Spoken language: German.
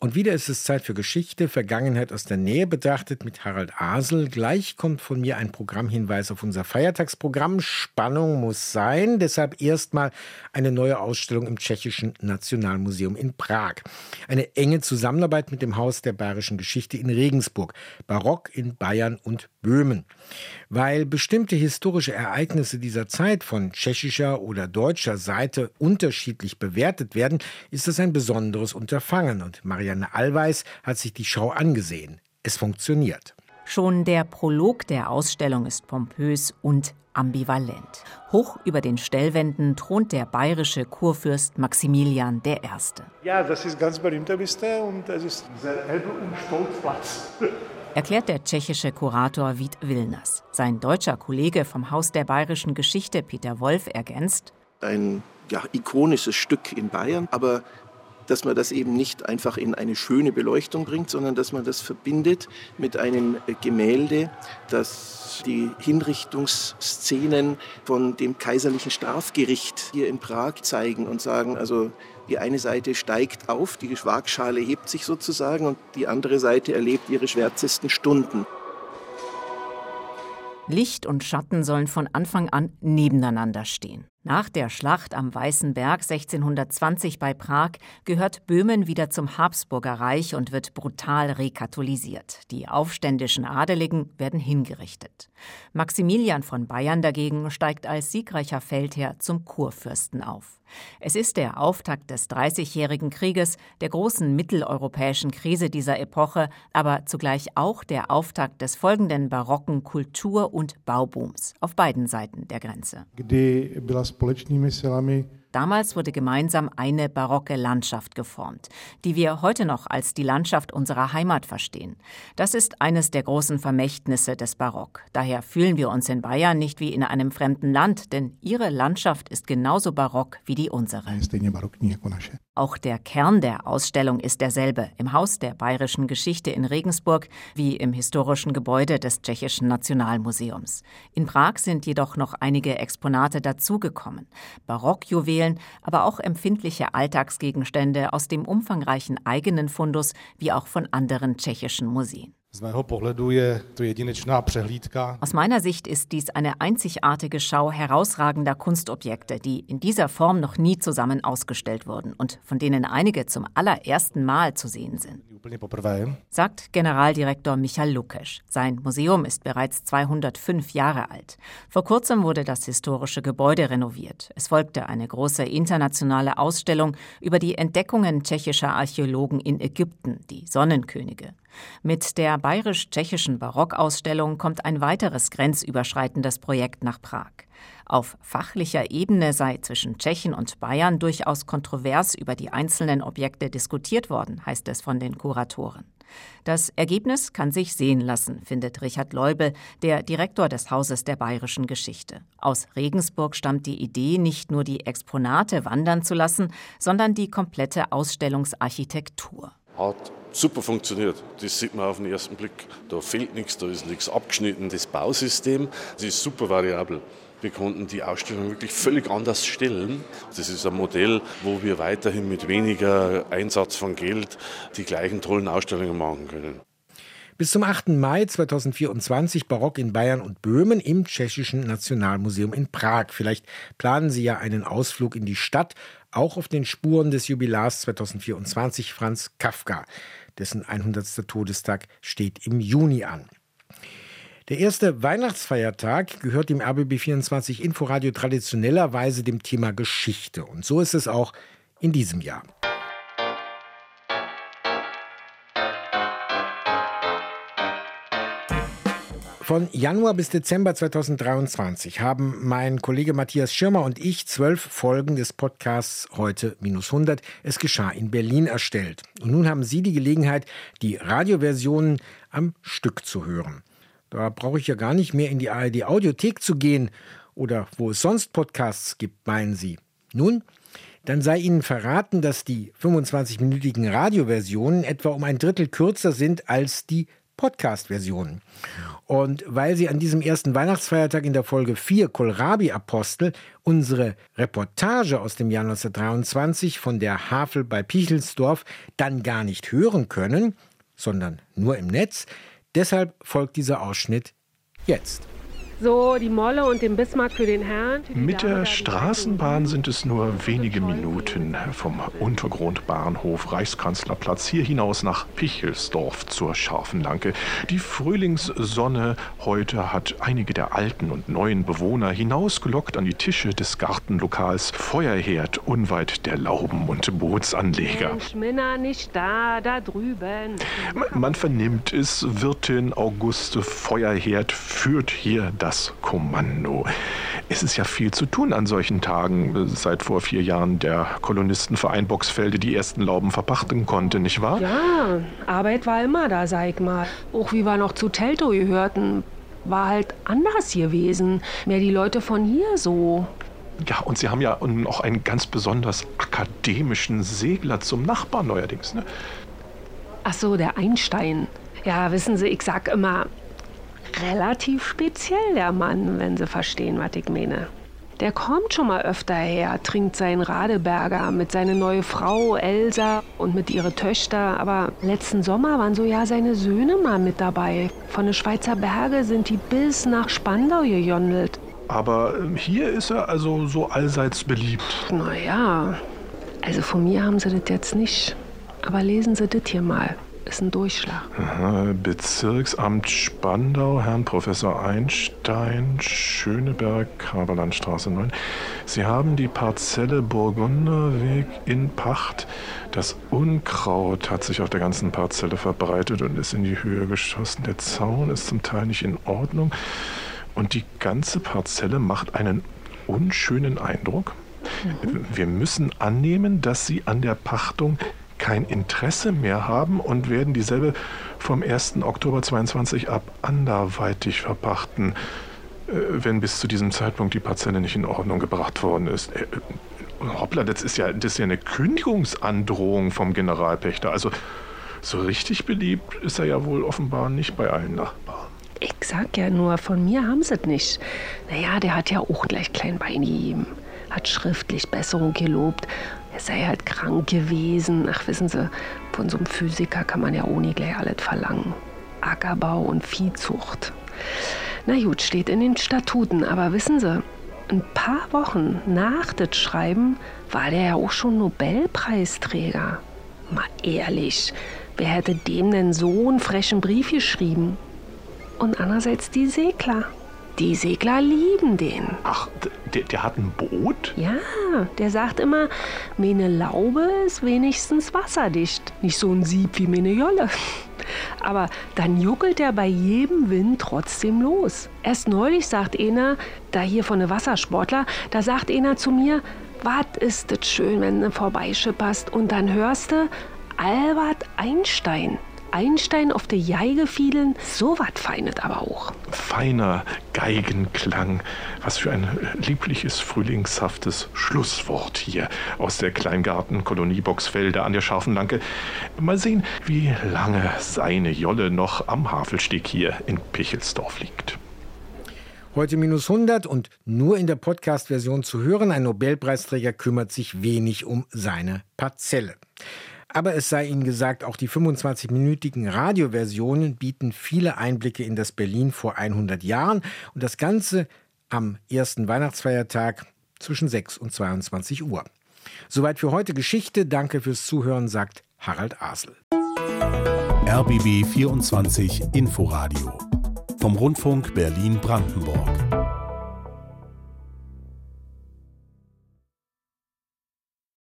Und wieder ist es Zeit für Geschichte, Vergangenheit aus der Nähe betrachtet mit Harald Asel. Gleich kommt von mir ein Programmhinweis auf unser Feiertagsprogramm. Spannung muss sein. Deshalb erstmal eine neue Ausstellung im Tschechischen Nationalmuseum in Prag. Eine enge Zusammenarbeit mit dem Haus der bayerischen Geschichte in Regensburg. Barock in Bayern und Böhmen. Weil bestimmte historische Ereignisse dieser Zeit von tschechischer oder deutscher Seite unterschiedlich bewertet werden, ist das ein besonderes Unterfangen. Und Marianne Allweis hat sich die Schau angesehen. Es funktioniert. Schon der Prolog der Ausstellung ist pompös und ambivalent. Hoch über den Stellwänden thront der bayerische Kurfürst Maximilian I. Ja, das ist ganz berühmte Büste und das ist der Elbe- und Stolzplatz. erklärt der tschechische Kurator Wied Wilners. Sein deutscher Kollege vom Haus der bayerischen Geschichte Peter Wolf ergänzt: Ein ja, ikonisches Stück in Bayern, aber dass man das eben nicht einfach in eine schöne Beleuchtung bringt, sondern dass man das verbindet mit einem Gemälde, das die Hinrichtungsszenen von dem kaiserlichen Strafgericht hier in Prag zeigen und sagen, also die eine Seite steigt auf, die Waagschale hebt sich sozusagen und die andere Seite erlebt ihre schwärzesten Stunden. Licht und Schatten sollen von Anfang an nebeneinander stehen. Nach der Schlacht am Weißen Berg 1620 bei Prag gehört Böhmen wieder zum Habsburger Reich und wird brutal rekatholisiert. Die aufständischen Adeligen werden hingerichtet. Maximilian von Bayern dagegen steigt als siegreicher Feldherr zum Kurfürsten auf. Es ist der Auftakt des Dreißigjährigen Krieges, der großen mitteleuropäischen Krise dieser Epoche, aber zugleich auch der Auftakt des folgenden barocken Kultur- und Baubooms auf beiden Seiten der Grenze. Damals wurde gemeinsam eine barocke Landschaft geformt, die wir heute noch als die Landschaft unserer Heimat verstehen. Das ist eines der großen Vermächtnisse des Barock. Daher fühlen wir uns in Bayern nicht wie in einem fremden Land, denn ihre Landschaft ist genauso barock wie die unsere. Auch der Kern der Ausstellung ist derselbe, im Haus der bayerischen Geschichte in Regensburg wie im historischen Gebäude des Tschechischen Nationalmuseums. In Prag sind jedoch noch einige Exponate dazugekommen. Barockjuwelen, aber auch empfindliche Alltagsgegenstände aus dem umfangreichen eigenen Fundus wie auch von anderen tschechischen Museen. Aus meiner Sicht ist dies eine einzigartige Schau herausragender Kunstobjekte, die in dieser Form noch nie zusammen ausgestellt wurden und von denen einige zum allerersten Mal zu sehen sind. Sagt Generaldirektor Michael Lukesch. Sein Museum ist bereits 205 Jahre alt. Vor kurzem wurde das historische Gebäude renoviert. Es folgte eine große internationale Ausstellung über die Entdeckungen tschechischer Archäologen in Ägypten, die Sonnenkönige. Mit der bayerisch-tschechischen Barockausstellung kommt ein weiteres grenzüberschreitendes Projekt nach Prag. Auf fachlicher Ebene sei zwischen Tschechien und Bayern durchaus kontrovers über die einzelnen Objekte diskutiert worden, heißt es von den Kuratoren. Das Ergebnis kann sich sehen lassen, findet Richard Leubel, der Direktor des Hauses der bayerischen Geschichte. Aus Regensburg stammt die Idee, nicht nur die Exponate wandern zu lassen, sondern die komplette Ausstellungsarchitektur. Hat super funktioniert. Das sieht man auf den ersten Blick. Da fehlt nichts, da ist nichts abgeschnitten. Das Bausystem, das ist super variabel. Wir konnten die Ausstellung wirklich völlig anders stellen. Das ist ein Modell, wo wir weiterhin mit weniger Einsatz von Geld die gleichen tollen Ausstellungen machen können. Bis zum 8. Mai 2024 Barock in Bayern und Böhmen im Tschechischen Nationalmuseum in Prag. Vielleicht planen Sie ja einen Ausflug in die Stadt, auch auf den Spuren des Jubilars 2024 Franz Kafka. Dessen 100. Todestag steht im Juni an. Der erste Weihnachtsfeiertag gehört im RBB24 Inforadio traditionellerweise dem Thema Geschichte. Und so ist es auch in diesem Jahr. Von Januar bis Dezember 2023 haben mein Kollege Matthias Schirmer und ich zwölf Folgen des Podcasts Heute minus 100. Es geschah in Berlin erstellt. Und nun haben Sie die Gelegenheit, die Radioversionen am Stück zu hören. Da brauche ich ja gar nicht mehr in die ARD Audiothek zu gehen oder wo es sonst Podcasts gibt, meinen Sie. Nun, dann sei Ihnen verraten, dass die 25-minütigen Radioversionen etwa um ein Drittel kürzer sind als die Podcast-Versionen. Und weil Sie an diesem ersten Weihnachtsfeiertag in der Folge 4 Kohlrabi-Apostel unsere Reportage aus dem Jahr 1923 von der Havel bei Pichelsdorf dann gar nicht hören können, sondern nur im Netz, deshalb folgt dieser Ausschnitt jetzt. So, die Molle und den Bismarck für den Herrn. Mit der Straßenbahn sind es nur wenige Minuten vom Untergrundbahnhof Reichskanzlerplatz hier hinaus nach Pichelsdorf zur scharfen Lanke. Die Frühlingssonne heute hat einige der alten und neuen Bewohner hinausgelockt an die Tische des Gartenlokals Feuerherd unweit der Lauben- und Bootsanleger. Mensch, Minna nicht da, da drüben. Man vernimmt es, Wirtin Auguste Feuerherd führt hier das das Kommando. Es ist ja viel zu tun an solchen Tagen, seit vor vier Jahren der Kolonistenverein Boxfelde die ersten Lauben verpachten konnte, nicht wahr? Ja, Arbeit war immer da, sag ich mal. Auch wie wir noch zu Telto gehörten, war halt anders gewesen. Mehr die Leute von hier so. Ja, und Sie haben ja auch einen ganz besonders akademischen Segler zum Nachbarn neuerdings, ne? Ach so, der Einstein. Ja, wissen Sie, ich sag immer, relativ speziell, der Mann, wenn Sie verstehen, was ich meine. Der kommt schon mal öfter her, trinkt seinen Radeberger mit seiner neuen Frau Elsa und mit ihren Töchter. Aber letzten Sommer waren so ja seine Söhne mal mit dabei. Von den Schweizer Berge sind die bis nach Spandau gejondelt. Aber ähm, hier ist er also so allseits beliebt. Naja, also von mir haben sie das jetzt nicht. Aber lesen Sie das hier mal ist ein Durchschlag. Aha, Bezirksamt Spandau, Herrn Professor Einstein, Schöneberg, Haberlandstraße 9. Sie haben die Parzelle Burgunderweg in Pacht. Das Unkraut hat sich auf der ganzen Parzelle verbreitet und ist in die Höhe geschossen. Der Zaun ist zum Teil nicht in Ordnung. Und die ganze Parzelle macht einen unschönen Eindruck. Mhm. Wir müssen annehmen, dass Sie an der Pachtung kein Interesse mehr haben und werden dieselbe vom 1. Oktober 22 ab anderweitig verpachten, äh, wenn bis zu diesem Zeitpunkt die Parzelle nicht in Ordnung gebracht worden ist. Äh, hoppla, das ist, ja, das ist ja eine Kündigungsandrohung vom Generalpächter. Also so richtig beliebt ist er ja wohl offenbar nicht bei allen Nachbarn. Ich sag ja nur, von mir haben sie es nicht. Naja, der hat ja auch gleich klein Bein gegeben. Hat schriftlich Besserung gelobt er sei halt krank gewesen. Ach, wissen Sie, von so einem Physiker kann man ja ohne gleich alles verlangen. Ackerbau und Viehzucht. Na gut, steht in den Statuten, aber wissen Sie, ein paar Wochen nach das Schreiben war der ja auch schon Nobelpreisträger. Mal ehrlich, wer hätte dem denn so einen frechen Brief geschrieben? Und andererseits die Segler. Die Segler lieben den. Ach, der, der hat ein Boot? Ja, der sagt immer, meine Laube ist wenigstens wasserdicht. Nicht so ein Sieb wie meine Jolle. Aber dann juckelt er bei jedem Wind trotzdem los. Erst neulich sagt einer, da hier von der Wassersportler, da sagt einer zu mir, was ist das schön, wenn du vorbeischipperst und dann hörst du Albert Einstein. Einstein auf der Geige fiedeln, so was feinet aber auch. Feiner Geigenklang. Was für ein liebliches, frühlingshaftes Schlusswort hier aus der Kleingartenkolonie Boxfelder an der scharfen Lanke. Mal sehen, wie lange seine Jolle noch am Havelsteg hier in Pichelsdorf liegt. Heute minus 100 und nur in der Podcast-Version zu hören. Ein Nobelpreisträger kümmert sich wenig um seine Parzelle. Aber es sei Ihnen gesagt, auch die 25-minütigen Radioversionen bieten viele Einblicke in das Berlin vor 100 Jahren und das Ganze am ersten Weihnachtsfeiertag zwischen 6 und 22 Uhr. Soweit für heute Geschichte. Danke fürs Zuhören, sagt Harald Asel. RBB 24 Inforadio vom Rundfunk Berlin-Brandenburg.